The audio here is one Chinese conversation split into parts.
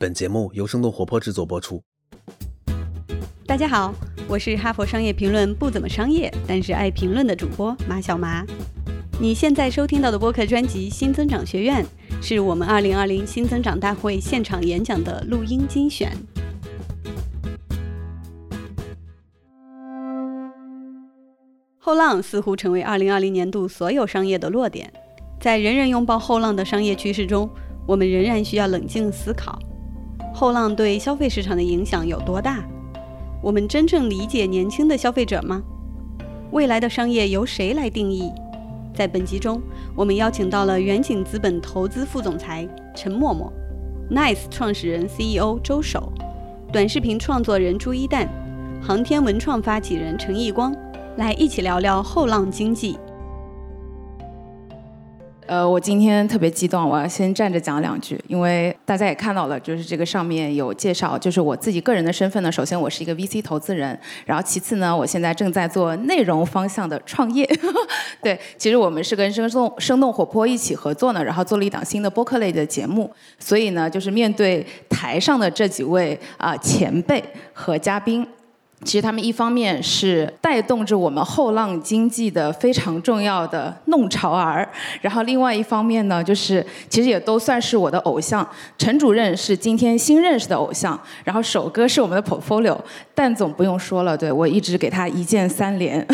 本节目由生动活泼制作播出。大家好，我是哈佛商业评论不怎么商业，但是爱评论的主播马小麻。你现在收听到的播客专辑《新增长学院》，是我们2020新增长大会现场演讲的录音精选。后浪似乎成为2020年度所有商业的落点，在人人拥抱后浪的商业趋势中，我们仍然需要冷静思考。后浪对消费市场的影响有多大？我们真正理解年轻的消费者吗？未来的商业由谁来定义？在本集中，我们邀请到了远景资本投资副总裁陈默默、Nice 创始人 CEO 周守、短视频创作人朱一蛋、航天文创发起人陈义光，来一起聊聊后浪经济。呃，我今天特别激动，我要先站着讲两句，因为大家也看到了，就是这个上面有介绍，就是我自己个人的身份呢。首先，我是一个 VC 投资人，然后其次呢，我现在正在做内容方向的创业。对，其实我们是跟生动生动活泼一起合作呢，然后做了一档新的播客类的节目。所以呢，就是面对台上的这几位啊前辈和嘉宾。其实他们一方面是带动着我们后浪经济的非常重要的弄潮儿，然后另外一方面呢，就是其实也都算是我的偶像。陈主任是今天新认识的偶像，然后首哥是我们的 portfolio，蛋总不用说了，对我一直给他一键三连，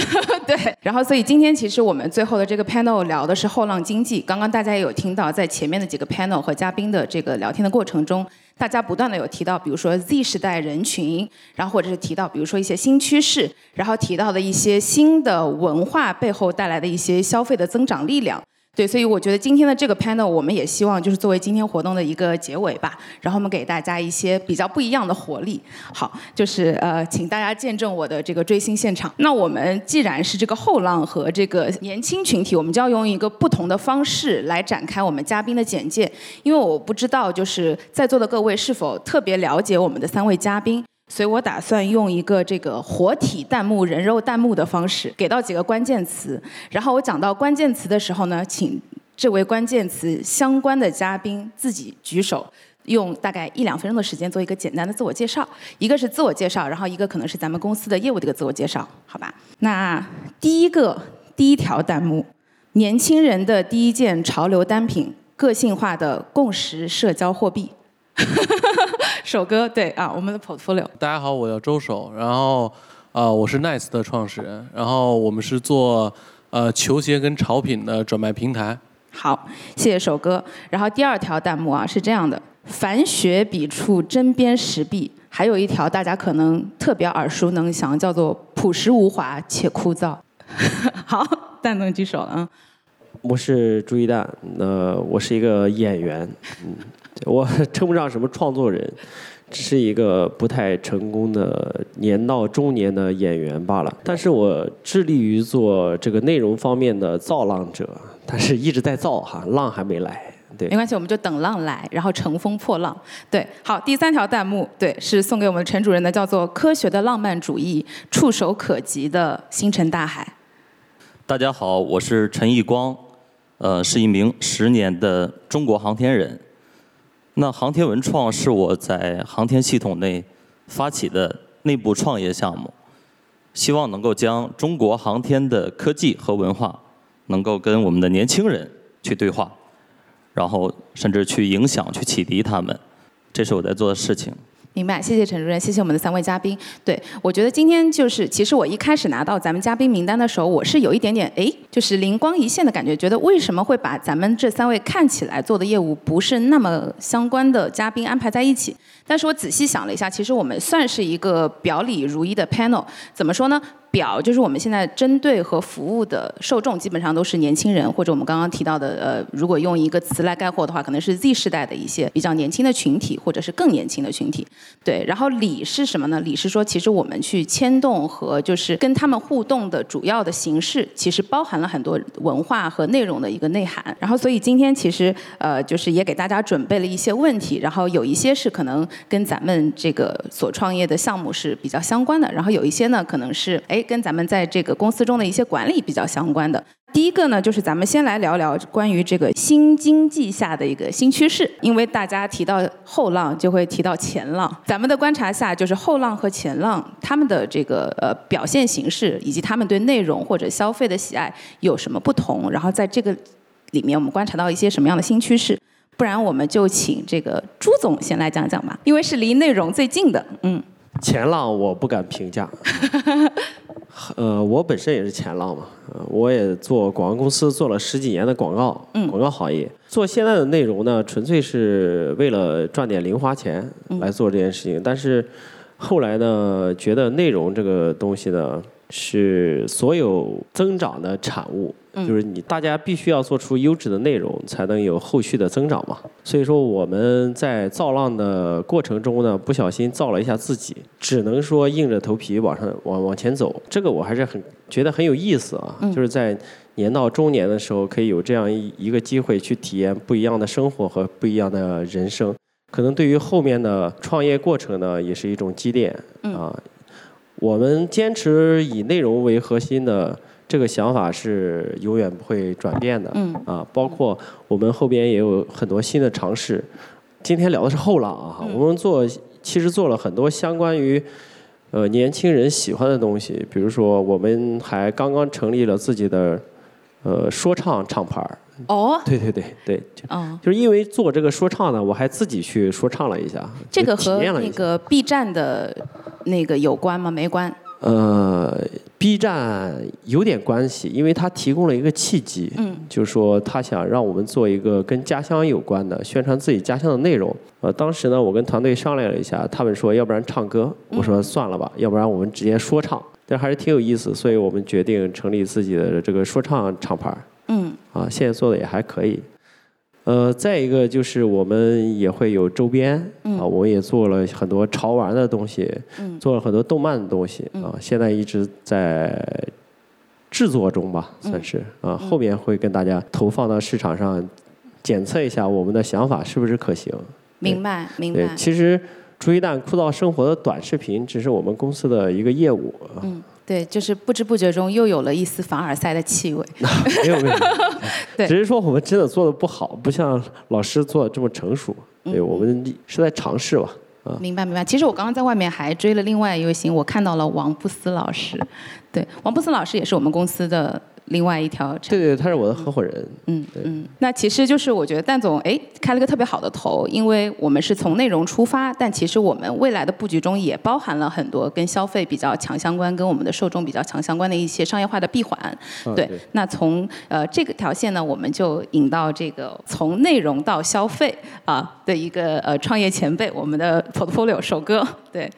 对。然后所以今天其实我们最后的这个 panel 聊的是后浪经济。刚刚大家也有听到，在前面的几个 panel 和嘉宾的这个聊天的过程中。大家不断的有提到，比如说 Z 时代人群，然后或者是提到，比如说一些新趋势，然后提到的一些新的文化背后带来的一些消费的增长力量。对，所以我觉得今天的这个 panel，我们也希望就是作为今天活动的一个结尾吧，然后我们给大家一些比较不一样的活力。好，就是呃，请大家见证我的这个追星现场。那我们既然是这个后浪和这个年轻群体，我们就要用一个不同的方式来展开我们嘉宾的简介，因为我不知道就是在座的各位是否特别了解我们的三位嘉宾。所以我打算用一个这个活体弹幕、人肉弹幕的方式，给到几个关键词。然后我讲到关键词的时候呢，请这位关键词相关的嘉宾自己举手，用大概一两分钟的时间做一个简单的自我介绍。一个是自我介绍，然后一个可能是咱们公司的业务的一个自我介绍，好吧？那第一个第一条弹幕，年轻人的第一件潮流单品，个性化的共识社交货币。首哥，对啊，我们的 portfolio。大家好，我叫周守，然后呃，我是 Nice 的创始人，然后我们是做呃球鞋跟潮品的转卖平台。好，谢谢首哥。然后第二条弹幕啊是这样的：凡学笔触针砭时弊。还有一条大家可能特别耳熟能详，叫做朴实无华且枯燥。好，蛋总举手了啊。我是朱一蛋，呃，我是一个演员，嗯。我 称不上什么创作人，只是一个不太成功的年到中年的演员罢了。但是我致力于做这个内容方面的造浪者，但是一直在造哈，浪还没来。对，没关系，我们就等浪来，然后乘风破浪。对，好，第三条弹幕，对，是送给我们陈主任的，叫做“科学的浪漫主义，触手可及的星辰大海”。大家好，我是陈义光，呃，是一名十年的中国航天人。那航天文创是我在航天系统内发起的内部创业项目，希望能够将中国航天的科技和文化，能够跟我们的年轻人去对话，然后甚至去影响、去启迪他们，这是我在做的事情。明白，谢谢陈主任，谢谢我们的三位嘉宾。对我觉得今天就是，其实我一开始拿到咱们嘉宾名单的时候，我是有一点点哎，就是灵光一现的感觉，觉得为什么会把咱们这三位看起来做的业务不是那么相关的嘉宾安排在一起？但是我仔细想了一下，其实我们算是一个表里如一的 panel。怎么说呢？表就是我们现在针对和服务的受众基本上都是年轻人，或者我们刚刚提到的，呃，如果用一个词来概括的话，可能是 Z 世代的一些比较年轻的群体，或者是更年轻的群体。对，然后理是什么呢？理是说，其实我们去牵动和就是跟他们互动的主要的形式，其实包含了很多文化和内容的一个内涵。然后，所以今天其实呃，就是也给大家准备了一些问题，然后有一些是可能跟咱们这个所创业的项目是比较相关的，然后有一些呢，可能是哎。哎，跟咱们在这个公司中的一些管理比较相关的。第一个呢，就是咱们先来聊聊关于这个新经济下的一个新趋势，因为大家提到后浪就会提到前浪。咱们的观察下，就是后浪和前浪他们的这个呃表现形式，以及他们对内容或者消费的喜爱有什么不同？然后在这个里面，我们观察到一些什么样的新趋势？不然我们就请这个朱总先来讲讲吧，因为是离内容最近的。嗯，前浪我不敢评价。呃，我本身也是前浪嘛，呃，我也做广告公司，做了十几年的广告，广告行业。做现在的内容呢，纯粹是为了赚点零花钱来做这件事情。但是后来呢，觉得内容这个东西呢，是所有增长的产物。就是你，大家必须要做出优质的内容，才能有后续的增长嘛。所以说我们在造浪的过程中呢，不小心造了一下自己，只能说硬着头皮往上往往前走。这个我还是很觉得很有意思啊，就是在年到中年的时候，可以有这样一一个机会去体验不一样的生活和不一样的人生。可能对于后面的创业过程呢，也是一种积淀啊。我们坚持以内容为核心的。这个想法是永远不会转变的，嗯啊，包括我们后边也有很多新的尝试。今天聊的是后浪啊，我们做其实做了很多相关于呃年轻人喜欢的东西，比如说我们还刚刚成立了自己的呃说唱厂牌儿。哦，对对对对，哦，就是因为做这个说唱呢，我还自己去说唱了一下，这个和那个 B 站的那个有关吗？没关。呃，B 站有点关系，因为它提供了一个契机，嗯，就是说他想让我们做一个跟家乡有关的宣传自己家乡的内容。呃，当时呢，我跟团队商量了一下，他们说要不然唱歌，我说算了吧，要不然我们直接说唱，但还是挺有意思，所以我们决定成立自己的这个说唱厂牌。嗯，啊，现在做的也还可以。呃，再一个就是我们也会有周边啊，我们也做了很多潮玩的东西，做了很多动漫的东西啊，现在一直在制作中吧，算是啊，后面会跟大家投放到市场上，检测一下我们的想法是不是可行。明白，明白。对，其实朱一蛋枯燥生活的短视频只是我们公司的一个业务。嗯。对，就是不知不觉中又有了一丝凡尔赛的气味。没 有没有，对，只是说我们真的做的不好，不像老师做的这么成熟。对，我们是在尝试吧。啊，明白明白。其实我刚刚在外面还追了另外一位星，我看到了王布斯老师。对，王布斯老师也是我们公司的。另外一条，对对，他是我的合伙人。嗯嗯，那其实就是我觉得蛋总哎开了个特别好的头，因为我们是从内容出发，但其实我们未来的布局中也包含了很多跟消费比较强相关、跟我们的受众比较强相关的一些商业化的闭环。对，那从呃这个条线呢，我们就引到这个从内容到消费啊的一个呃创业前辈，我们的 portfolio 首哥，对。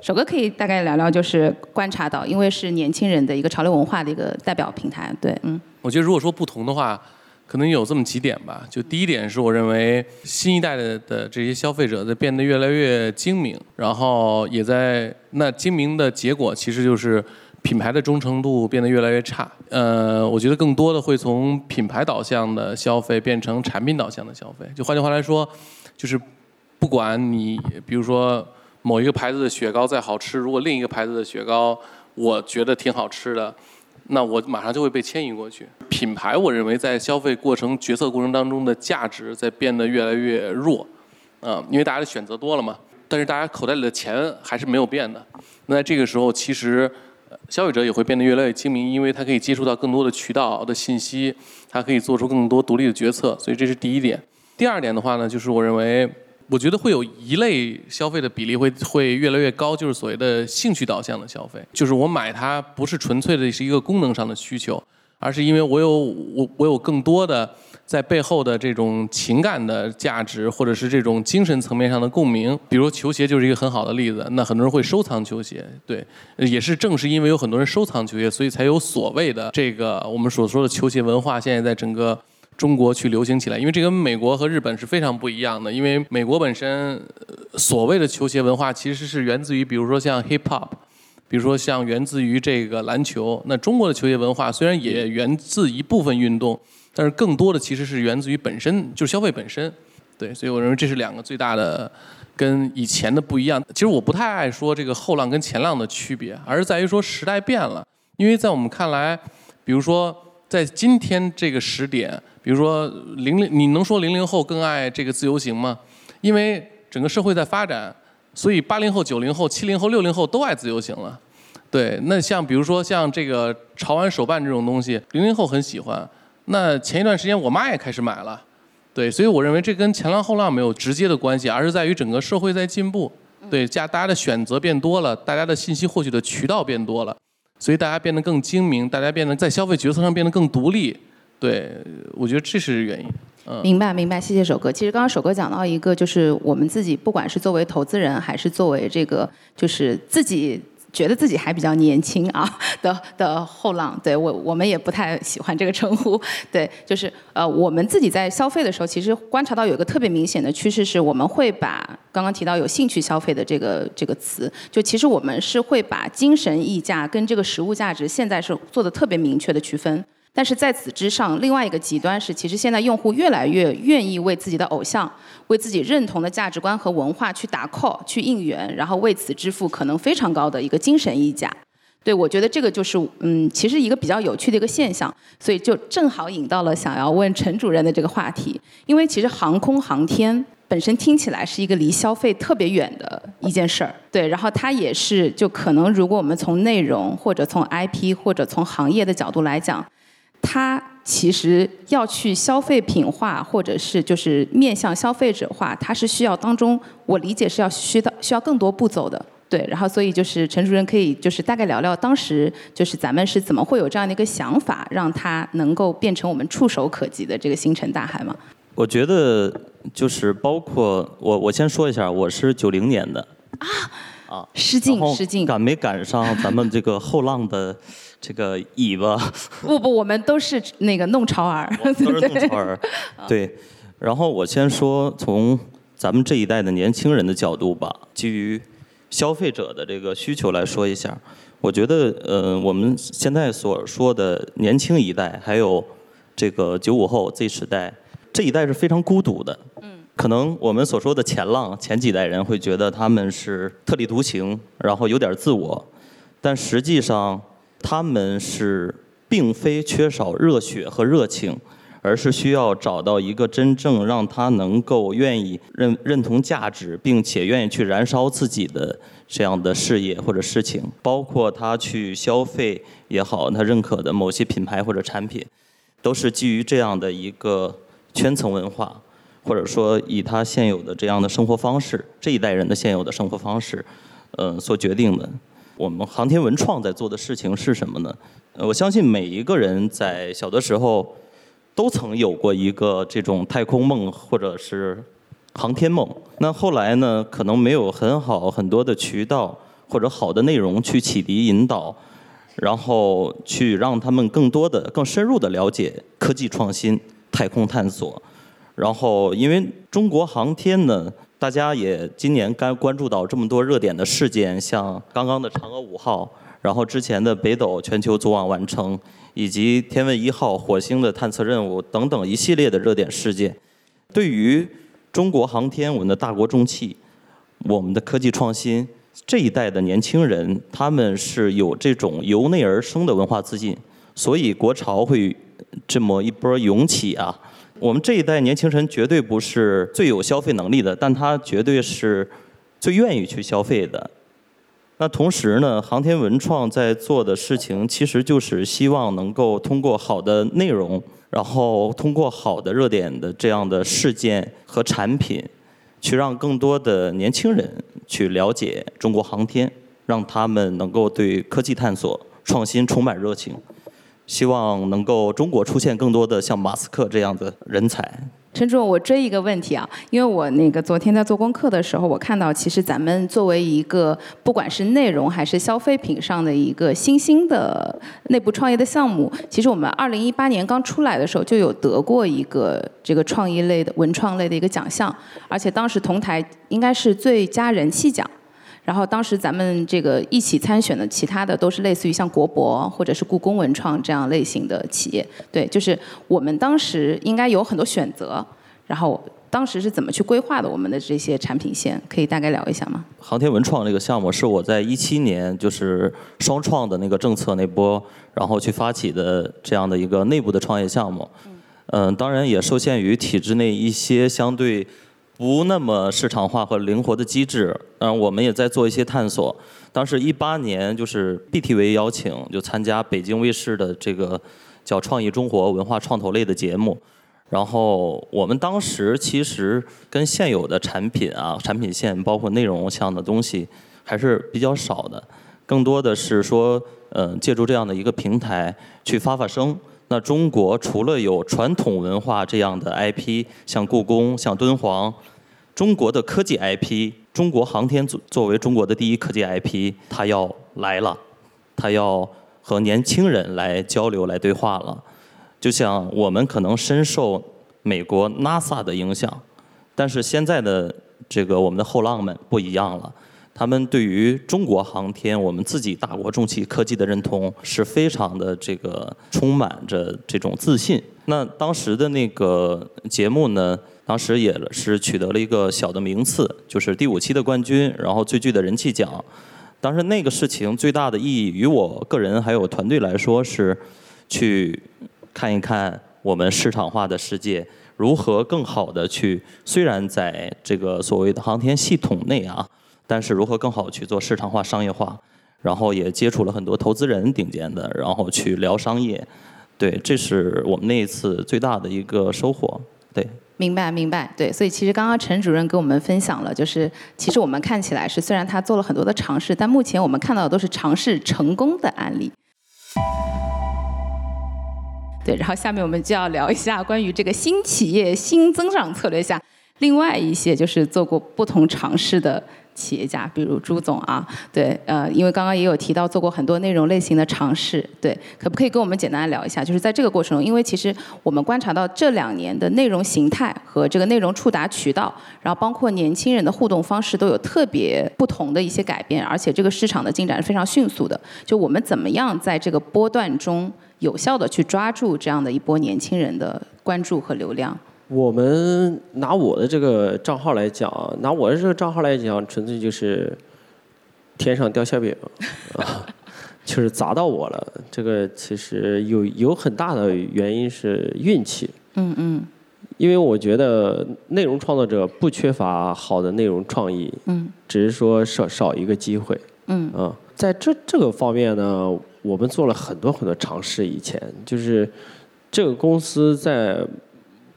首哥可以大概聊聊，就是观察到，因为是年轻人的一个潮流文化的一个代表平台，对，嗯。我觉得如果说不同的话，可能有这么几点吧。就第一点是我认为新一代的的这些消费者在变得越来越精明，然后也在那精明的结果其实就是品牌的忠诚度变得越来越差。呃，我觉得更多的会从品牌导向的消费变成产品导向的消费。就换句话来说，就是不管你比如说。某一个牌子的雪糕再好吃，如果另一个牌子的雪糕我觉得挺好吃的，那我马上就会被迁移过去。品牌，我认为在消费过程决策过程当中的价值在变得越来越弱，啊，因为大家的选择多了嘛。但是大家口袋里的钱还是没有变的。那在这个时候，其实消费者也会变得越来越精明，因为他可以接触到更多的渠道的信息，他可以做出更多独立的决策。所以这是第一点。第二点的话呢，就是我认为。我觉得会有一类消费的比例会会越来越高，就是所谓的兴趣导向的消费，就是我买它不是纯粹的是一个功能上的需求，而是因为我有我我有更多的在背后的这种情感的价值，或者是这种精神层面上的共鸣。比如球鞋就是一个很好的例子，那很多人会收藏球鞋，对，也是正是因为有很多人收藏球鞋，所以才有所谓的这个我们所说的球鞋文化，现在在整个。中国去流行起来，因为这跟美国和日本是非常不一样的。因为美国本身所谓的球鞋文化其实是源自于，比如说像 hip hop，比如说像源自于这个篮球。那中国的球鞋文化虽然也源自一部分运动，但是更多的其实是源自于本身就是消费本身。对，所以我认为这是两个最大的跟以前的不一样。其实我不太爱说这个后浪跟前浪的区别，而是在于说时代变了。因为在我们看来，比如说在今天这个时点，比如说零零，你能说零零后更爱这个自由行吗？因为整个社会在发展，所以八零后、九零后、七零后、六零后都爱自由行了。对，那像比如说像这个潮玩手办这种东西，零零后很喜欢。那前一段时间我妈也开始买了。对，所以我认为这跟前浪后浪没有直接的关系，而是在于整个社会在进步。对，加大家的选择变多了，大家的信息获取的渠道变多了，所以大家变得更精明，大家变得在消费决策上变得更独立。对，我觉得这是原因。嗯明白明白，谢谢首哥。其实刚刚首哥讲到一个，就是我们自己不管是作为投资人，还是作为这个，就是自己觉得自己还比较年轻啊的的后浪，对我我们也不太喜欢这个称呼。对，就是呃，我们自己在消费的时候，其实观察到有一个特别明显的趋势是，我们会把刚刚提到有兴趣消费的这个这个词，就其实我们是会把精神溢价跟这个实物价值现在是做的特别明确的区分。但是在此之上，另外一个极端是，其实现在用户越来越愿意为自己的偶像、为自己认同的价值观和文化去打 call、去应援，然后为此支付可能非常高的一个精神溢价。对我觉得这个就是，嗯，其实一个比较有趣的一个现象，所以就正好引到了想要问陈主任的这个话题。因为其实航空航天本身听起来是一个离消费特别远的一件事儿，对，然后它也是就可能如果我们从内容或者从 IP 或者从行业的角度来讲。它其实要去消费品化，或者是就是面向消费者化，它是需要当中，我理解是要需到需要更多步骤的，对。然后所以就是陈主任可以就是大概聊聊当时就是咱们是怎么会有这样的一个想法，让它能够变成我们触手可及的这个星辰大海吗？我觉得就是包括我我先说一下，我是九零年的啊啊，失敬失敬，赶没赶上咱们这个后浪的。这个尾巴不不，我们都是那个弄潮儿，都是弄潮儿。对，然后我先说从咱们这一代的年轻人的角度吧，基于消费者的这个需求来说一下。我觉得，呃，我们现在所说的年轻一代，还有这个九五后 Z 时代这一代是非常孤独的。可能我们所说的前浪前几代人会觉得他们是特立独行，然后有点自我，但实际上。他们是并非缺少热血和热情，而是需要找到一个真正让他能够愿意认认同价值，并且愿意去燃烧自己的这样的事业或者事情。包括他去消费也好，他认可的某些品牌或者产品，都是基于这样的一个圈层文化，或者说以他现有的这样的生活方式，这一代人的现有的生活方式，呃，所决定的。我们航天文创在做的事情是什么呢？我相信每一个人在小的时候都曾有过一个这种太空梦或者是航天梦。那后来呢，可能没有很好很多的渠道或者好的内容去启迪引导，然后去让他们更多的、更深入的了解科技创新、太空探索。然后，因为中国航天呢。大家也今年该关注到这么多热点的事件，像刚刚的嫦娥五号，然后之前的北斗全球组网完成，以及天问一号火星的探测任务等等一系列的热点事件，对于中国航天，我们的大国重器，我们的科技创新，这一代的年轻人，他们是有这种由内而生的文化自信，所以国潮会这么一波涌起啊。我们这一代年轻人绝对不是最有消费能力的，但他绝对是最愿意去消费的。那同时呢，航天文创在做的事情，其实就是希望能够通过好的内容，然后通过好的热点的这样的事件和产品，去让更多的年轻人去了解中国航天，让他们能够对科技探索、创新充满热情。希望能够中国出现更多的像马斯克这样的人才。陈主任，我追一个问题啊，因为我那个昨天在做功课的时候，我看到其实咱们作为一个不管是内容还是消费品上的一个新兴的内部创业的项目，其实我们二零一八年刚出来的时候就有得过一个这个创意类的文创类的一个奖项，而且当时同台应该是最佳人气奖。然后当时咱们这个一起参选的其他的都是类似于像国博或者是故宫文创这样类型的企业，对，就是我们当时应该有很多选择，然后当时是怎么去规划的我们的这些产品线？可以大概聊一下吗？航天文创这个项目是我在一七年就是双创的那个政策那波，然后去发起的这样的一个内部的创业项目。嗯，当然也受限于体制内一些相对不那么市场化和灵活的机制。嗯，我们也在做一些探索。当时一八年就是 BTV 邀请就参加北京卫视的这个叫《创意中国》文化创投类的节目。然后我们当时其实跟现有的产品啊、产品线，包括内容项的东西，还是比较少的。更多的是说，嗯，借助这样的一个平台去发发声。那中国除了有传统文化这样的 IP，像故宫、像敦煌，中国的科技 IP，中国航天作作为中国的第一科技 IP，它要来了，它要和年轻人来交流、来对话了。就像我们可能深受美国 NASA 的影响，但是现在的这个我们的后浪们不一样了，他们对于中国航天，我们自己大国重器科技的认同是非常的这个充满着这种自信。那当时的那个节目呢，当时也是取得了一个小的名次，就是第五期的冠军，然后最具的人气奖。当时那个事情最大的意义，于我个人还有团队来说是去。看一看我们市场化的世界如何更好的去，虽然在这个所谓的航天系统内啊，但是如何更好去做市场化、商业化，然后也接触了很多投资人顶尖的，然后去聊商业，对，这是我们那一次最大的一个收获，对。明白，明白，对，所以其实刚刚陈主任给我们分享了，就是其实我们看起来是虽然他做了很多的尝试，但目前我们看到的都是尝试成功的案例。对，然后下面我们就要聊一下关于这个新企业新增长策略下，另外一些就是做过不同尝试的企业家，比如朱总啊，对，呃，因为刚刚也有提到做过很多内容类型的尝试，对，可不可以跟我们简单聊一下？就是在这个过程中，因为其实我们观察到这两年的内容形态和这个内容触达渠道，然后包括年轻人的互动方式都有特别不同的一些改变，而且这个市场的进展是非常迅速的。就我们怎么样在这个波段中？有效的去抓住这样的一波年轻人的关注和流量。我们拿我的这个账号来讲，拿我的这个账号来讲，纯粹就是天上掉馅饼，啊，就是砸到我了。这个其实有有很大的原因是运气。嗯嗯。因为我觉得内容创作者不缺乏好的内容创意。嗯。只是说少少一个机会。嗯。啊，在这这个方面呢。我们做了很多很多尝试，以前就是这个公司在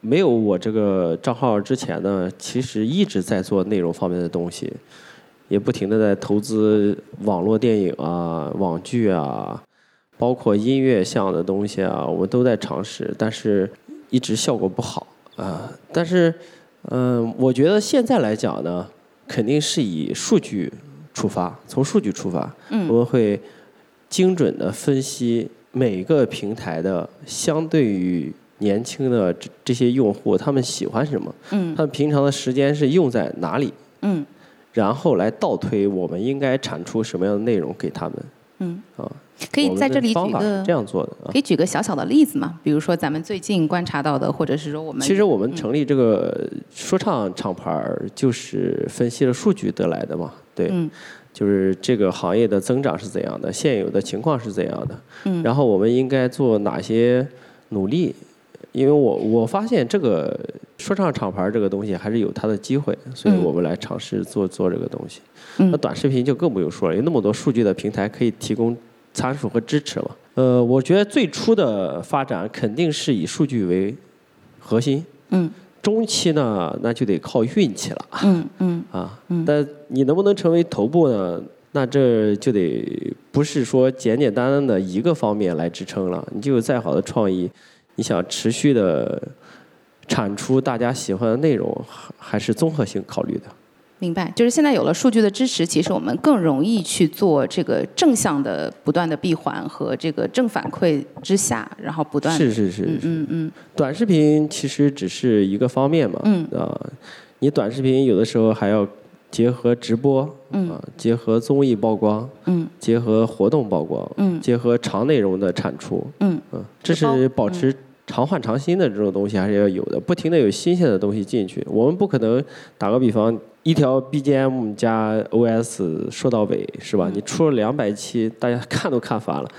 没有我这个账号之前呢，其实一直在做内容方面的东西，也不停的在投资网络电影啊、网剧啊，包括音乐项的东西啊，我们都在尝试，但是一直效果不好啊。但是，嗯，我觉得现在来讲呢，肯定是以数据出发，从数据出发，我们会。精准的分析每个平台的相对于年轻的这这些用户，他们喜欢什么？嗯，他们平常的时间是用在哪里？嗯，然后来倒推我们应该产出什么样的内容给他们？嗯，啊，可以在这里举个这样做的，可以举个小小的例子嘛？比如说咱们最近观察到的，或者是说我们其实我们成立这个说唱厂牌儿，就是分析了数据得来的嘛，对。就是这个行业的增长是怎样的，现有的情况是怎样的，嗯，然后我们应该做哪些努力？因为我我发现这个说唱厂牌这个东西还是有它的机会，所以我们来尝试做做这个东西。那短视频就更不用说了，有那么多数据的平台可以提供参数和支持嘛。呃，我觉得最初的发展肯定是以数据为核心，嗯。中期呢，那就得靠运气了。嗯嗯啊，但你能不能成为头部呢？那这就得不是说简简单单的一个方面来支撑了。你就有再好的创意，你想持续的产出大家喜欢的内容，还是综合性考虑的。明白，就是现在有了数据的支持，其实我们更容易去做这个正向的不断的闭环和这个正反馈之下，然后不断是是是嗯嗯嗯，短视频其实只是一个方面嘛，嗯啊，你短视频有的时候还要结合直播，嗯啊，结合综艺曝光，嗯，结合活动曝光，嗯，结合长内容的产出，嗯嗯，这是保持常换常新的这种东西还是要有的，不停的有新鲜的东西进去。我们不可能打个比方，一条 BGM 加 OS 说到尾是吧？你出了两百期，大家看都看烦了。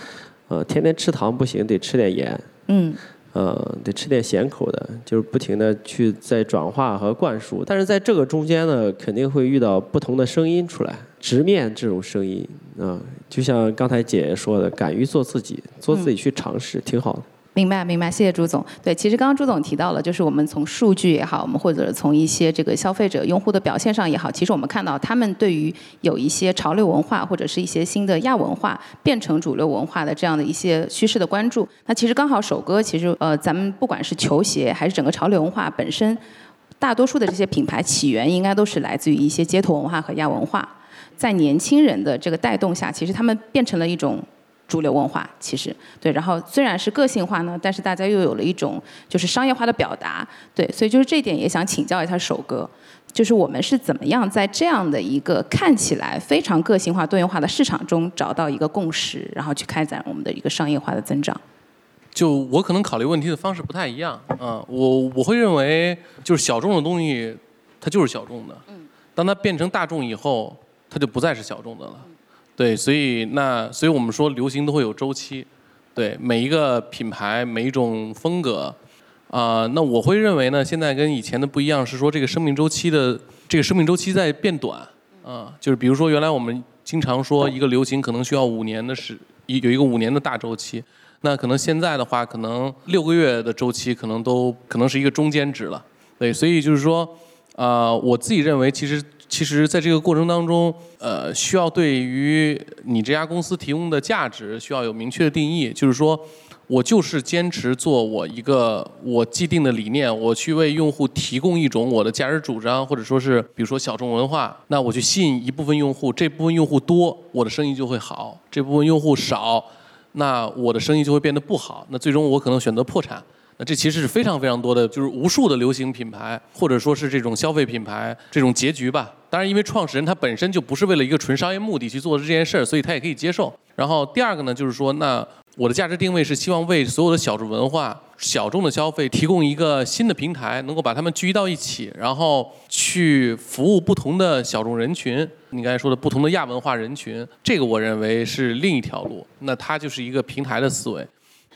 呃，天天吃糖不行，得吃点盐。嗯。呃，得吃点咸口的，就是不停的去在转化和灌输。但是在这个中间呢，肯定会遇到不同的声音出来，直面这种声音啊，就像刚才姐姐说的，敢于做自己，做自己去尝试，挺好的。明白，明白，谢谢朱总。对，其实刚刚朱总提到了，就是我们从数据也好，我们或者从一些这个消费者用户的表现上也好，其实我们看到他们对于有一些潮流文化或者是一些新的亚文化变成主流文化的这样的一些趋势的关注。那其实刚好首歌，其实呃，咱们不管是球鞋还是整个潮流文化本身，大多数的这些品牌起源应该都是来自于一些街头文化和亚文化，在年轻人的这个带动下，其实他们变成了一种。主流文化其实。对，然后虽然是个性化呢，但是大家又有了一种就是商业化的表达，对，所以就是这点也想请教一下首哥，就是我们是怎么样在这样的一个看起来非常个性化、多元化的市场中找到一个共识，然后去开展我们的一个商业化的增长？就我可能考虑问题的方式不太一样，嗯，我我会认为就是小众的东西它就是小众的，嗯，当它变成大众以后，它就不再是小众的了。对，所以那，所以我们说流行都会有周期，对每一个品牌每一种风格，啊，那我会认为呢，现在跟以前的不一样是说这个生命周期的这个生命周期在变短，啊，就是比如说原来我们经常说一个流行可能需要五年的时，有一个五年的大周期，那可能现在的话可能六个月的周期可能都可能是一个中间值了，对，所以就是说，啊，我自己认为其实。其实，在这个过程当中，呃，需要对于你这家公司提供的价值需要有明确的定义。就是说，我就是坚持做我一个我既定的理念，我去为用户提供一种我的价值主张，或者说是比如说小众文化，那我去吸引一部分用户，这部分用户多，我的生意就会好；这部分用户少，那我的生意就会变得不好。那最终我可能选择破产。那这其实是非常非常多的，就是无数的流行品牌，或者说是这种消费品牌这种结局吧。当然，因为创始人他本身就不是为了一个纯商业目的去做这件事儿，所以他也可以接受。然后第二个呢，就是说，那我的价值定位是希望为所有的小众文化、小众的消费提供一个新的平台，能够把他们聚集到一起，然后去服务不同的小众人群。你刚才说的不同的亚文化人群，这个我认为是另一条路。那它就是一个平台的思维。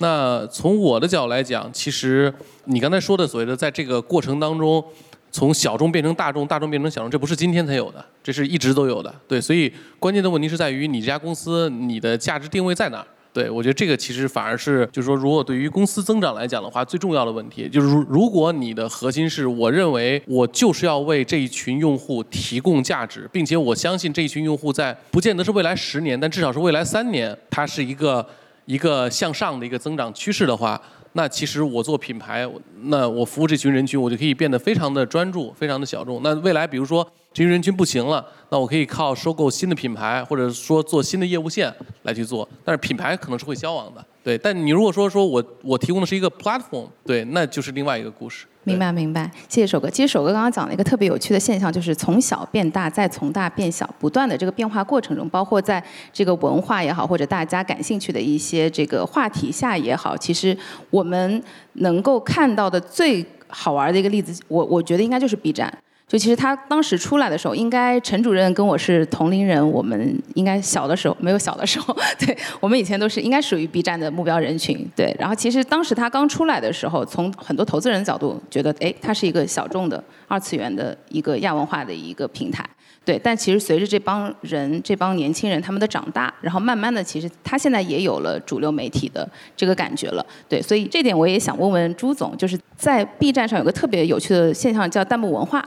那从我的角度来讲，其实你刚才说的所谓的在这个过程当中，从小众变成大众，大众变成小众，这不是今天才有的，这是一直都有的。对，所以关键的问题是在于你这家公司你的价值定位在哪儿？对我觉得这个其实反而是就是说，如果对于公司增长来讲的话，最重要的问题就是如如果你的核心是我认为我就是要为这一群用户提供价值，并且我相信这一群用户在不见得是未来十年，但至少是未来三年，它是一个。一个向上的一个增长趋势的话，那其实我做品牌，那我服务这群人群，我就可以变得非常的专注，非常的小众。那未来比如说这群人群不行了，那我可以靠收购新的品牌，或者说做新的业务线来去做。但是品牌可能是会消亡的，对。但你如果说说我我提供的是一个 platform，对，那就是另外一个故事。明白明白，谢谢首哥。其实首哥刚刚讲了一个特别有趣的现象，就是从小变大，再从大变小，不断的这个变化过程中，包括在这个文化也好，或者大家感兴趣的一些这个话题下也好，其实我们能够看到的最好玩的一个例子，我我觉得应该就是 B 站。就其实他当时出来的时候，应该陈主任跟我是同龄人，我们应该小的时候没有小的时候，对我们以前都是应该属于 B 站的目标人群，对。然后其实当时他刚出来的时候，从很多投资人角度觉得，哎，他是一个小众的二次元的一个亚文化的一个平台，对。但其实随着这帮人、这帮年轻人他们的长大，然后慢慢的，其实他现在也有了主流媒体的这个感觉了，对。所以这点我也想问问朱总，就是在 B 站上有个特别有趣的现象叫弹幕文化。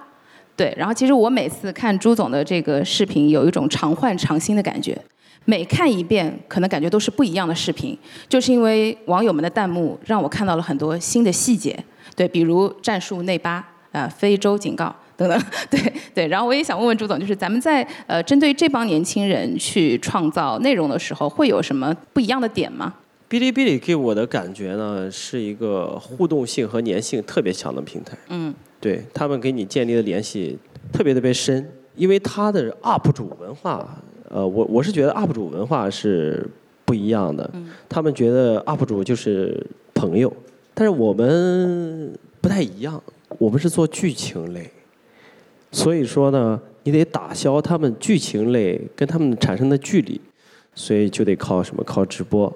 对，然后其实我每次看朱总的这个视频，有一种常换常新的感觉。每看一遍，可能感觉都是不一样的视频，就是因为网友们的弹幕让我看到了很多新的细节。对，比如战术内八啊，非洲警告等等。对对，然后我也想问问朱总，就是咱们在呃针对这帮年轻人去创造内容的时候，会有什么不一样的点吗？哔哩哔哩给我的感觉呢，是一个互动性和粘性特别强的平台。嗯。对他们给你建立的联系特别特别深，因为他的 UP 主文化，呃，我我是觉得 UP 主文化是不一样的。他们觉得 UP 主就是朋友，但是我们不太一样，我们是做剧情类，所以说呢，你得打消他们剧情类跟他们产生的距离，所以就得靠什么？靠直播。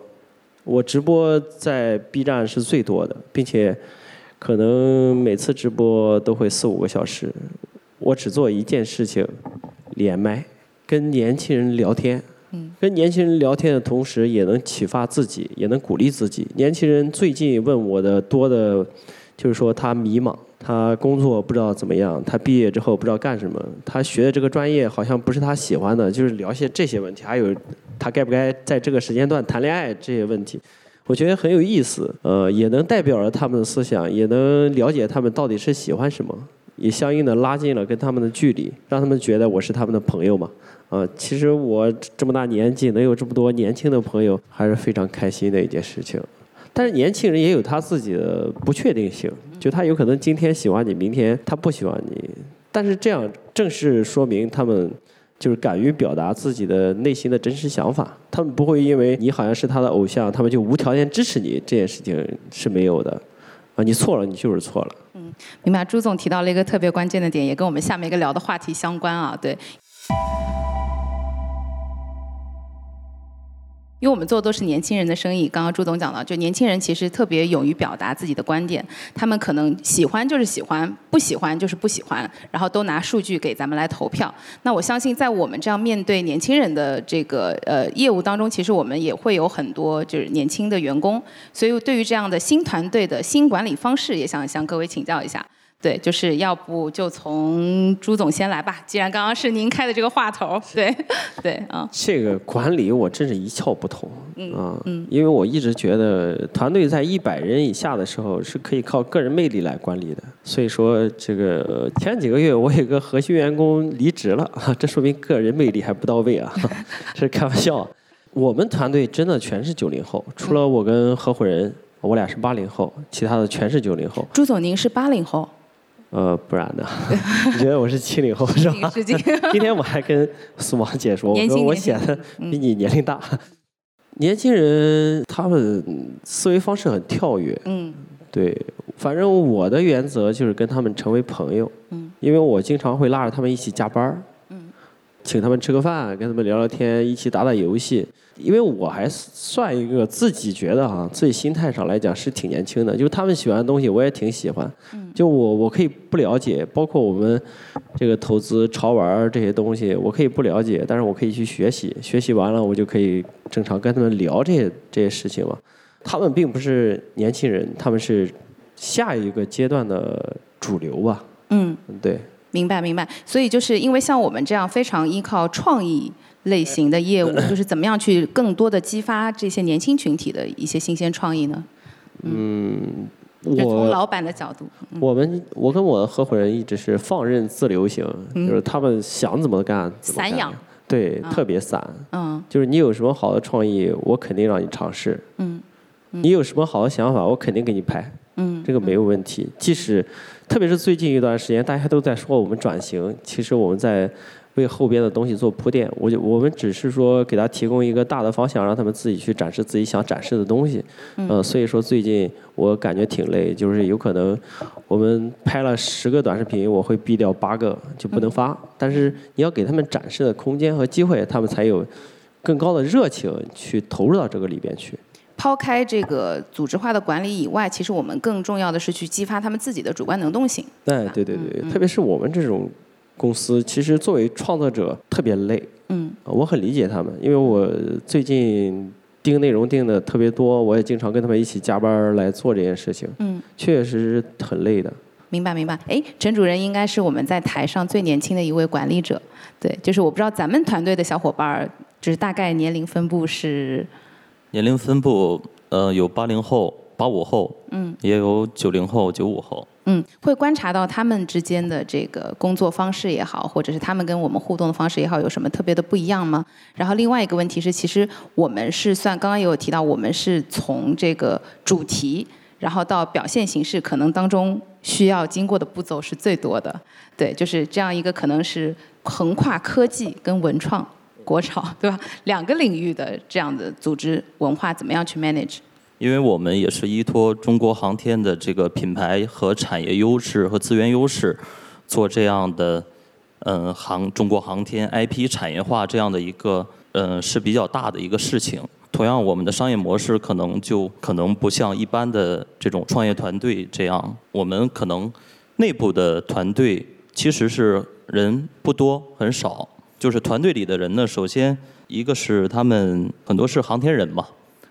我直播在 B 站是最多的，并且可能每次直播都会四五个小时。我只做一件事情，连麦，跟年轻人聊天。跟年轻人聊天的同时，也能启发自己，也能鼓励自己。年轻人最近问我的多的，就是说他迷茫，他工作不知道怎么样，他毕业之后不知道干什么，他学的这个专业好像不是他喜欢的，就是聊些这些问题。还有他该不该在这个时间段谈恋爱这些问题，我觉得很有意思。呃，也能代表了他们的思想，也能了解他们到底是喜欢什么，也相应的拉近了跟他们的距离，让他们觉得我是他们的朋友嘛。啊，其实我这么大年纪，能有这么多年轻的朋友，还是非常开心的一件事情。但是年轻人也有他自己的不确定性，就他有可能今天喜欢你，明天他不喜欢你。但是这样正是说明他们就是敢于表达自己的内心的真实想法。他们不会因为你好像是他的偶像，他们就无条件支持你。这件事情是没有的。啊，你错了，你就是错了。嗯，明白。朱总提到了一个特别关键的点，也跟我们下面一个聊的话题相关啊。对。因为我们做的都是年轻人的生意，刚刚朱总讲了，就年轻人其实特别勇于表达自己的观点，他们可能喜欢就是喜欢，不喜欢就是不喜欢，然后都拿数据给咱们来投票。那我相信，在我们这样面对年轻人的这个呃业务当中，其实我们也会有很多就是年轻的员工，所以对于这样的新团队的新管理方式，也想向各位请教一下。对，就是要不就从朱总先来吧。既然刚刚是您开的这个话头，对，对啊。这个管理我真是一窍不通啊，嗯，因为我一直觉得团队在一百人以下的时候是可以靠个人魅力来管理的。所以说，这个前几个月我有个核心员工离职了，这说明个人魅力还不到位啊，这 是开玩笑。我们团队真的全是九零后，除了我跟合伙人，我俩是八零后，其他的全是九零后。朱总，您是八零后？呃，不然呢？你 觉得我是七零后是吧？今天我还跟苏芒姐说，我说我显得比你年龄大。年轻人他们思维方式很跳跃。嗯。对，反正我的原则就是跟他们成为朋友。嗯。因为我经常会拉着他们一起加班儿。嗯。请他们吃个饭，跟他们聊聊天，一起打打游戏。因为我还算一个自己觉得哈，自己心态上来讲是挺年轻的，就他们喜欢的东西我也挺喜欢。就我我可以不了解，包括我们这个投资潮玩这些东西，我可以不了解，但是我可以去学习，学习完了我就可以正常跟他们聊这些这些事情嘛。他们并不是年轻人，他们是下一个阶段的主流吧。嗯，对。明白明白，所以就是因为像我们这样非常依靠创意。类型的业务 就是怎么样去更多的激发这些年轻群体的一些新鲜创意呢？嗯，我从老板的角度，我们我跟我的合伙人一直是放任自流型，就是他们想怎么干怎么干。散养。对，特别散。嗯。就是你有什么好的创意，我肯定让你尝试。嗯。你有什么好的想法，我肯定给你拍。嗯。这个没有问题。即使，特别是最近一段时间，大家都在说我们转型，其实我们在。为后边的东西做铺垫，我就我们只是说给他提供一个大的方向，让他们自己去展示自己想展示的东西。嗯，所以说最近我感觉挺累，就是有可能我们拍了十个短视频，我会毙掉八个就不能发。但是你要给他们展示的空间和机会，他们才有更高的热情去投入到这个里边去。抛开这个组织化的管理以外，其实我们更重要的是去激发他们自己的主观能动性。对对对对，特别是我们这种。公司其实作为创作者特别累，嗯，我很理解他们，因为我最近定内容定的特别多，我也经常跟他们一起加班来做这件事情，嗯，确实是很累的。明白明白，哎，陈主任应该是我们在台上最年轻的一位管理者，对，就是我不知道咱们团队的小伙伴儿，就是大概年龄分布是？年龄分布，呃，有八零后、八五后，嗯，也有九零后、九五后。嗯，会观察到他们之间的这个工作方式也好，或者是他们跟我们互动的方式也好，有什么特别的不一样吗？然后另外一个问题是，其实我们是算刚刚也有提到，我们是从这个主题，然后到表现形式，可能当中需要经过的步骤是最多的。对，就是这样一个可能是横跨科技跟文创、国潮，对吧？两个领域的这样的组织文化，怎么样去 manage？因为我们也是依托中国航天的这个品牌和产业优势和资源优势，做这样的嗯航中国航天 IP 产业化这样的一个嗯是比较大的一个事情。同样，我们的商业模式可能就可能不像一般的这种创业团队这样，我们可能内部的团队其实是人不多很少，就是团队里的人呢，首先一个是他们很多是航天人嘛，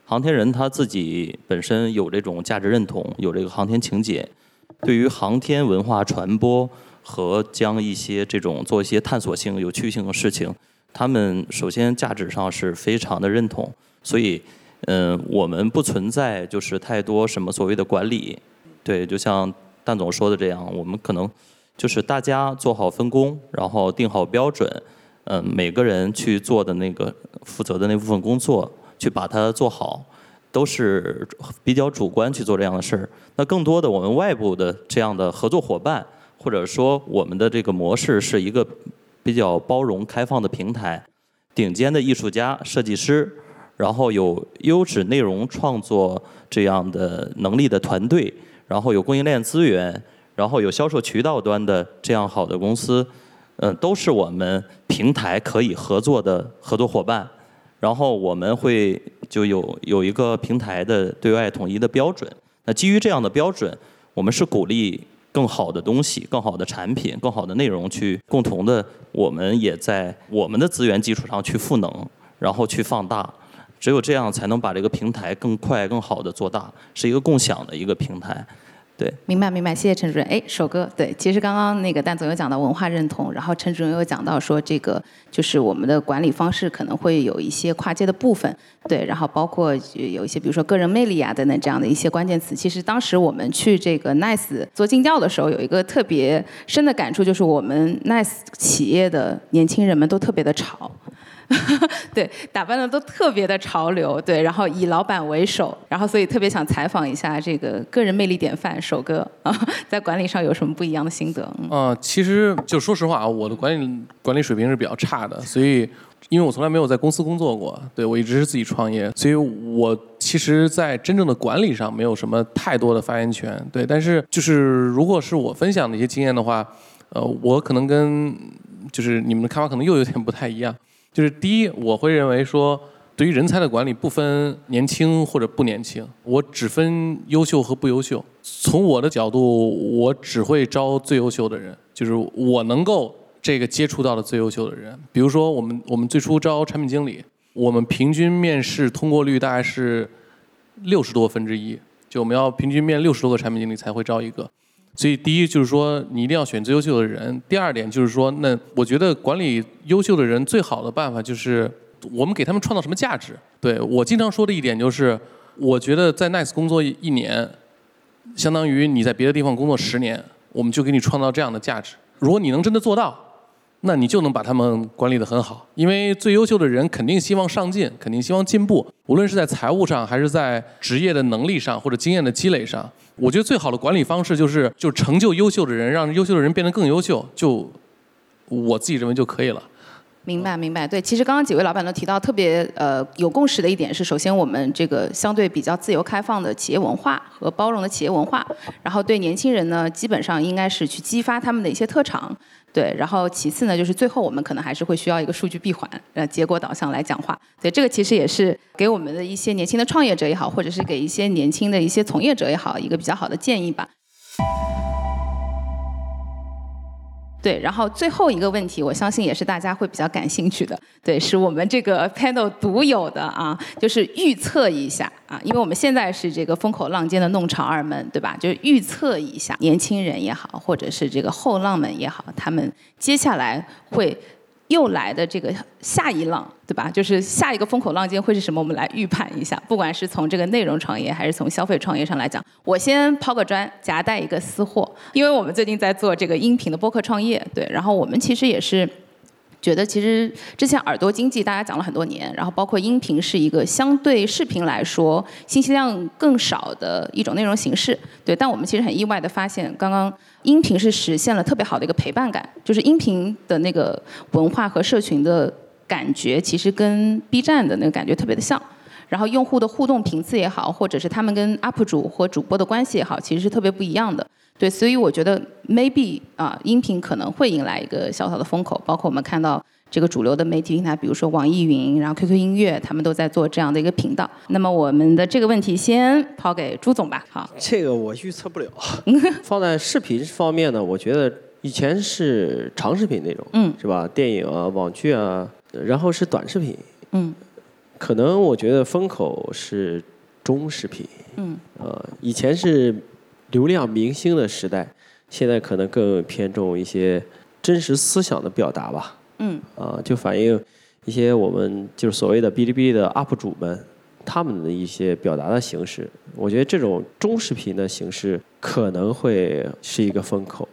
航天人他自己本身有这种价值认同，有这个航天情节，对于航天文化传播和将一些这种做一些探索性、有趣性的事情，他们首先价值上是非常的认同。所以，嗯，我们不存在就是太多什么所谓的管理，对，就像蛋总说的这样，我们可能就是大家做好分工，然后定好标准，嗯，每个人去做的那个负责的那部分工作，去把它做好，都是比较主观去做这样的事儿。那更多的我们外部的这样的合作伙伴，或者说我们的这个模式是一个比较包容开放的平台，顶尖的艺术家、设计师。然后有优质内容创作这样的能力的团队，然后有供应链资源，然后有销售渠道端的这样好的公司，嗯，都是我们平台可以合作的合作伙伴。然后我们会就有有一个平台的对外统一的标准。那基于这样的标准，我们是鼓励更好的东西、更好的产品、更好的内容去共同的，我们也在我们的资源基础上去赋能，然后去放大。只有这样才能把这个平台更快、更好的做大，是一个共享的一个平台。对，明白明白，谢谢陈主任。哎，首哥，对，其实刚刚那个蛋总有讲到文化认同，然后陈主任又讲到说这个就是我们的管理方式可能会有一些跨界的部分，对，然后包括有一些比如说个人魅力啊等等这样的一些关键词。其实当时我们去这个 Nice 做尽调的时候，有一个特别深的感触，就是我们 Nice 企业的年轻人们都特别的潮。对，打扮的都特别的潮流，对，然后以老板为首，然后所以特别想采访一下这个个人魅力典范首哥啊，在管理上有什么不一样的心得？嗯，其实就说实话啊，我的管理管理水平是比较差的，所以因为我从来没有在公司工作过，对我一直是自己创业，所以我其实，在真正的管理上没有什么太多的发言权，对，但是就是如果是我分享的一些经验的话，呃，我可能跟就是你们的看法可能又有点不太一样。就是第一，我会认为说，对于人才的管理不分年轻或者不年轻，我只分优秀和不优秀。从我的角度，我只会招最优秀的人，就是我能够这个接触到的最优秀的人。比如说，我们我们最初招产品经理，我们平均面试通过率大概是六十多分之一，就我们要平均面六十多个产品经理才会招一个。所以，第一就是说，你一定要选最优秀的人。第二点就是说，那我觉得管理优秀的人最好的办法就是，我们给他们创造什么价值。对我经常说的一点就是，我觉得在 Nice 工作一年，相当于你在别的地方工作十年，我们就给你创造这样的价值。如果你能真的做到。那你就能把他们管理得很好，因为最优秀的人肯定希望上进，肯定希望进步，无论是在财务上，还是在职业的能力上，或者经验的积累上。我觉得最好的管理方式就是，就成就优秀的人，让优秀的人变得更优秀，就我自己认为就可以了。明白，明白。对，其实刚刚几位老板都提到特别呃有共识的一点是，首先我们这个相对比较自由开放的企业文化和包容的企业文化，然后对年轻人呢，基本上应该是去激发他们的一些特长。对，然后其次呢，就是最后我们可能还是会需要一个数据闭环，呃，结果导向来讲话。所以这个其实也是给我们的一些年轻的创业者也好，或者是给一些年轻的一些从业者也好，一个比较好的建议吧。对，然后最后一个问题，我相信也是大家会比较感兴趣的，对，是我们这个 panel 独有的啊，就是预测一下啊，因为我们现在是这个风口浪尖的弄潮儿们，对吧？就是预测一下年轻人也好，或者是这个后浪们也好，他们接下来会。又来的这个下一浪，对吧？就是下一个风口浪尖会是什么？我们来预判一下。不管是从这个内容创业，还是从消费创业上来讲，我先抛个砖，夹带一个私货，因为我们最近在做这个音频的播客创业，对。然后我们其实也是。觉得其实之前耳朵经济大家讲了很多年，然后包括音频是一个相对视频来说信息量更少的一种内容形式，对。但我们其实很意外的发现，刚刚音频是实现了特别好的一个陪伴感，就是音频的那个文化和社群的感觉，其实跟 B 站的那个感觉特别的像。然后用户的互动频次也好，或者是他们跟 UP 主或主播的关系也好，其实是特别不一样的。对，所以我觉得 maybe 啊，音频可能会迎来一个小小的风口，包括我们看到。这个主流的媒体平台，比如说网易云，然后 QQ 音乐，他们都在做这样的一个频道。那么我们的这个问题先抛给朱总吧。好，这个我预测不了。放在视频方面呢，我觉得以前是长视频那种，嗯，是吧？电影啊、网剧啊，然后是短视频，嗯，可能我觉得风口是中视频，嗯，呃，以前是流量明星的时代，现在可能更偏重一些真实思想的表达吧。嗯，啊，就反映一些我们就是所谓的哔哩哔哩的 UP 主们，他们的一些表达的形式。我觉得这种中视频的形式可能会是一个风口，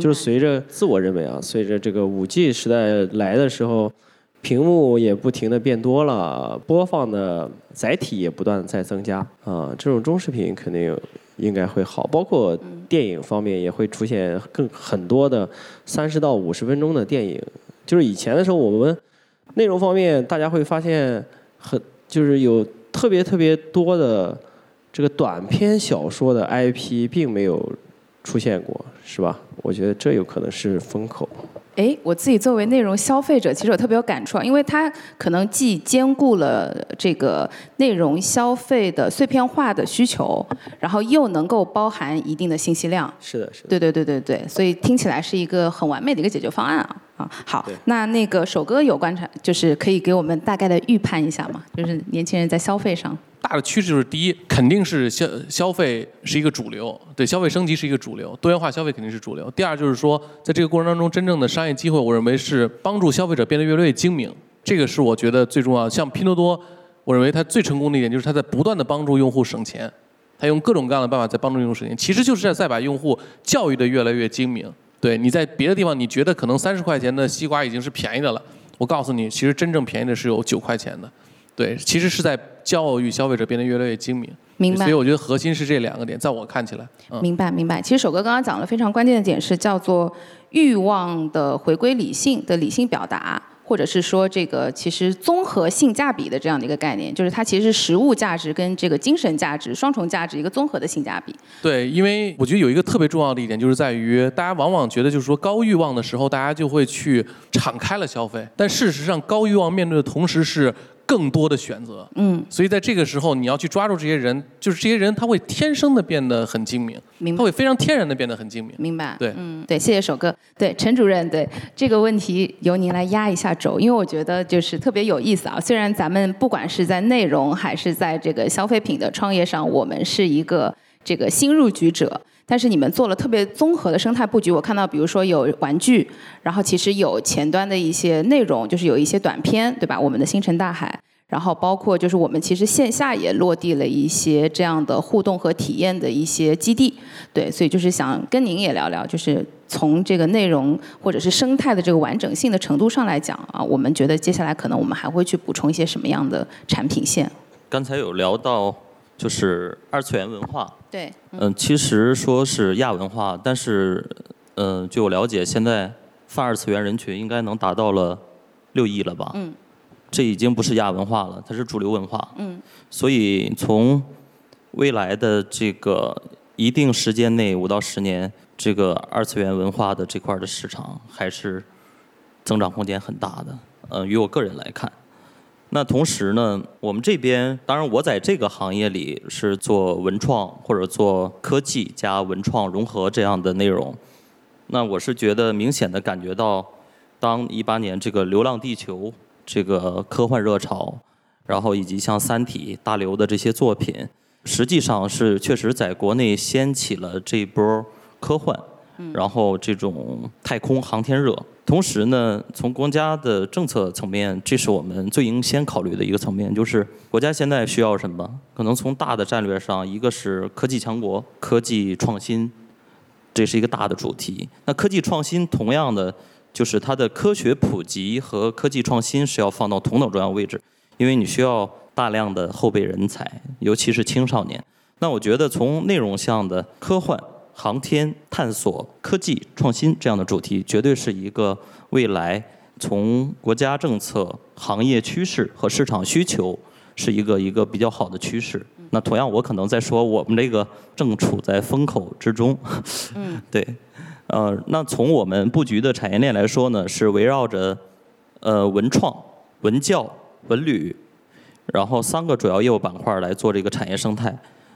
就是随着自我认为啊，随着这个五 G 时代来的时候，屏幕也不停的变多了，播放的载体也不断在增加啊，这种中视频肯定应该会好，包括电影方面也会出现更很多的三十到五十分钟的电影。就是以前的时候，我们内容方面，大家会发现很就是有特别特别多的这个短篇小说的 IP 并没有出现过，是吧？我觉得这有可能是风口。哎，我自己作为内容消费者，其实我特别有感触，因为它可能既兼顾了这个内容消费的碎片化的需求，然后又能够包含一定的信息量。是的，是的。对对对对对，所以听起来是一个很完美的一个解决方案啊啊！好，那那个首哥有观察，就是可以给我们大概的预判一下吗？就是年轻人在消费上。大的趋势就是，第一，肯定是消消费是一个主流，对，消费升级是一个主流，多元化消费肯定是主流。第二就是说，在这个过程当中，真正的商业机会，我认为是帮助消费者变得越来越精明，这个是我觉得最重要。像拼多多，我认为它最成功的一点就是它在不断的帮助用户省钱，它用各种各样的办法在帮助用户省钱，其实就是在在把用户教育的越来越精明。对，你在别的地方你觉得可能三十块钱的西瓜已经是便宜的了，我告诉你，其实真正便宜的是有九块钱的。对，其实是在教育消费者变得越来越精明。明白。所以我觉得核心是这两个点，在我看起来。明白明白。其实首哥刚刚讲了非常关键的点是叫做欲望的回归理性的理性表达，或者是说这个其实综合性价比的这样的一个概念，就是它其实实物价值跟这个精神价值双重价值一个综合的性价比。对，因为我觉得有一个特别重要的一点，就是在于大家往往觉得就是说高欲望的时候，大家就会去敞开了消费，但事实上高欲望面对的同时是。更多的选择，嗯，所以在这个时候，你要去抓住这些人，就是这些人他会天生的变得很精明，明他会非常天然的变得很精明，明白？对，嗯，对，谢谢首哥，对，陈主任，对这个问题由您来压一下轴，因为我觉得就是特别有意思啊。虽然咱们不管是在内容还是在这个消费品的创业上，我们是一个这个新入局者。但是你们做了特别综合的生态布局，我看到，比如说有玩具，然后其实有前端的一些内容，就是有一些短片，对吧？我们的星辰大海，然后包括就是我们其实线下也落地了一些这样的互动和体验的一些基地，对，所以就是想跟您也聊聊，就是从这个内容或者是生态的这个完整性的程度上来讲啊，我们觉得接下来可能我们还会去补充一些什么样的产品线？刚才有聊到。就是二次元文化，对，嗯，其实说是亚文化，但是，嗯，据我了解，现在泛二次元人群应该能达到了六亿了吧？嗯，这已经不是亚文化了，它是主流文化。嗯，所以从未来的这个一定时间内，五到十年，这个二次元文化的这块的市场还是增长空间很大的。嗯，于我个人来看。那同时呢，我们这边当然我在这个行业里是做文创或者做科技加文创融合这样的内容。那我是觉得明显的感觉到，当一八年这个《流浪地球》这个科幻热潮，然后以及像《三体》大刘的这些作品，实际上是确实在国内掀起了这一波科幻。然后这种太空航天热，同时呢，从国家的政策层面，这是我们最应先考虑的一个层面，就是国家现在需要什么？可能从大的战略上，一个是科技强国、科技创新，这是一个大的主题。那科技创新同样的，就是它的科学普及和科技创新是要放到同等重要位置，因为你需要大量的后备人才，尤其是青少年。那我觉得从内容向的科幻。航天探索、科技创新这样的主题，绝对是一个未来从国家政策、行业趋势和市场需求是一个一个比较好的趋势。那同样，我可能在说我们这个正处在风口之中。嗯，对。呃，那从我们布局的产业链来说呢，是围绕着呃文创、文教、文旅，然后三个主要业务板块来做这个产业生态。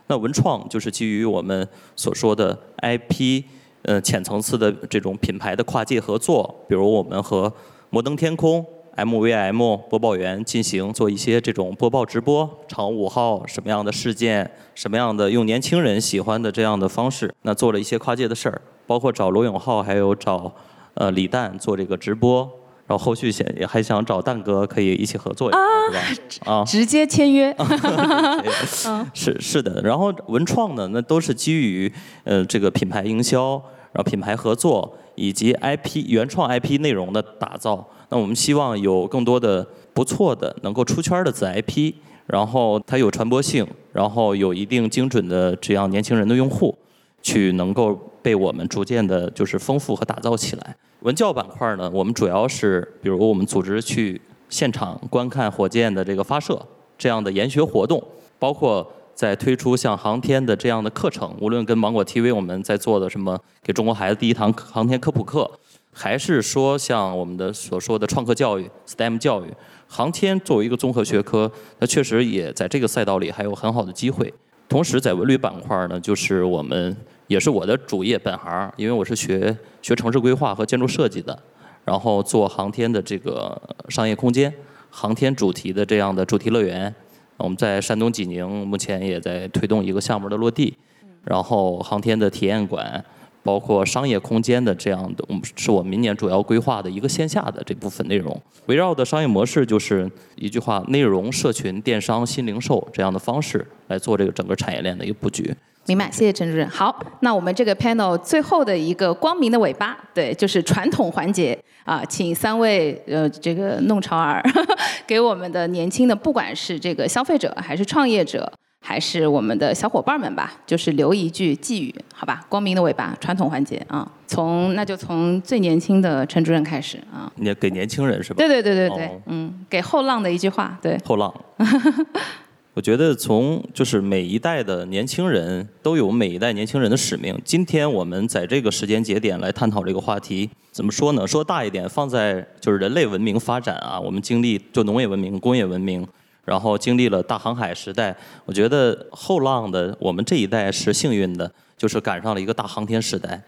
那文创就是基于我们所说的 IP，呃浅层次的这种品牌的跨界合作，比如我们和摩登天空。MVM 播报员进行做一些这种播报直播，长五号什么样的事件，什么样的用年轻人喜欢的这样的方式，那做了一些跨界的事儿，包括找罗永浩，还有找呃李诞做这个直播，然后后续想也还想找蛋哥可以一起合作，是吧？啊，直接签约。是是的，然后文创呢，那都是基于呃这个品牌营销，然后品牌合作以及 IP 原创 IP 内容的打造。那我们希望有更多的不错的、能够出圈的子 IP，然后它有传播性，然后有一定精准的这样年轻人的用户，去能够被我们逐渐的就是丰富和打造起来。文教板块呢，我们主要是比如我们组织去现场观看火箭的这个发射这样的研学活动，包括在推出像航天的这样的课程，无论跟芒果 TV 我们在做的什么给中国孩子第一堂航天科普课。还是说像我们的所说的创客教育、STEM 教育，航天作为一个综合学科，那确实也在这个赛道里还有很好的机会。同时，在文旅板块呢，就是我们也是我的主业本行，因为我是学学城市规划和建筑设计的，然后做航天的这个商业空间、航天主题的这样的主题乐园。我们在山东济宁目前也在推动一个项目的落地，然后航天的体验馆。包括商业空间的这样的，是我明年主要规划的一个线下的这部分内容。围绕的商业模式就是一句话：内容、社群、电商、新零售这样的方式来做这个整个产业链的一个布局。明白，谢谢陈主任。好，那我们这个 panel 最后的一个光明的尾巴，对，就是传统环节啊，请三位呃这个弄潮儿 给我们的年轻的，不管是这个消费者还是创业者。还是我们的小伙伴们吧，就是留一句寄语，好吧？光明的尾巴，传统环节啊，从那就从最年轻的陈主任开始啊。你给年轻人是吧？对对对对对，嗯，给后浪的一句话，对。后浪，我觉得从就是每一代的年轻人都有每一代年轻人的使命。今天我们在这个时间节点来探讨这个话题，怎么说呢？说大一点，放在就是人类文明发展啊，我们经历就农业文明、工业文明。然后经历了大航海时代，我觉得后浪的我们这一代是幸运的，就是赶上了一个大航天时代，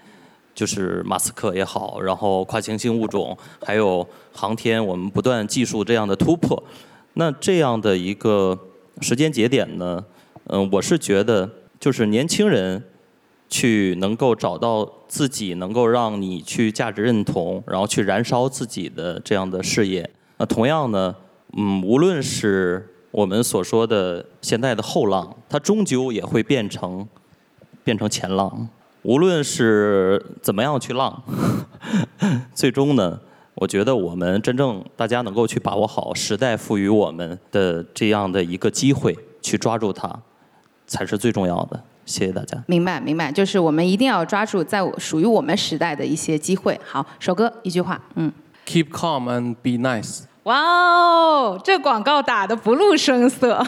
就是马斯克也好，然后跨行星物种，还有航天，我们不断技术这样的突破。那这样的一个时间节点呢，嗯，我是觉得就是年轻人去能够找到自己能够让你去价值认同，然后去燃烧自己的这样的事业。那同样呢。嗯，无论是我们所说的现在的后浪，它终究也会变成变成前浪。无论是怎么样去浪，最终呢，我觉得我们真正大家能够去把握好时代赋予我们的这样的一个机会，去抓住它，才是最重要的。谢谢大家。明白，明白，就是我们一定要抓住在属于我们时代的一些机会。好，首歌一句话，嗯。Keep calm and be nice. 哇哦，这广告打的不露声色，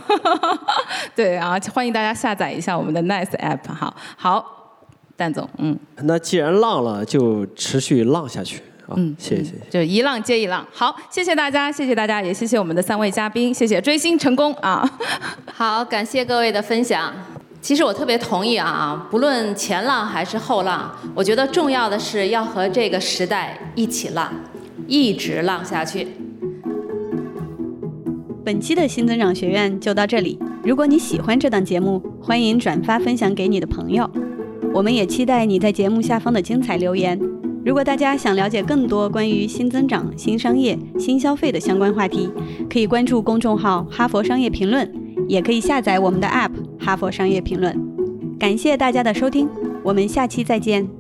对啊，欢迎大家下载一下我们的 Nice App 哈。好，蛋总，嗯，那既然浪了，就持续浪下去啊。嗯，谢谢谢谢，就一浪接一浪。好，谢谢大家，谢谢大家，也谢谢我们的三位嘉宾，谢谢追星成功啊。好，感谢各位的分享。其实我特别同意啊，不论前浪还是后浪，我觉得重要的是要和这个时代一起浪，一直浪下去。本期的新增长学院就到这里。如果你喜欢这档节目，欢迎转发分享给你的朋友。我们也期待你在节目下方的精彩留言。如果大家想了解更多关于新增长、新商业、新消费的相关话题，可以关注公众号《哈佛商业评论》，也可以下载我们的 App《哈佛商业评论》。感谢大家的收听，我们下期再见。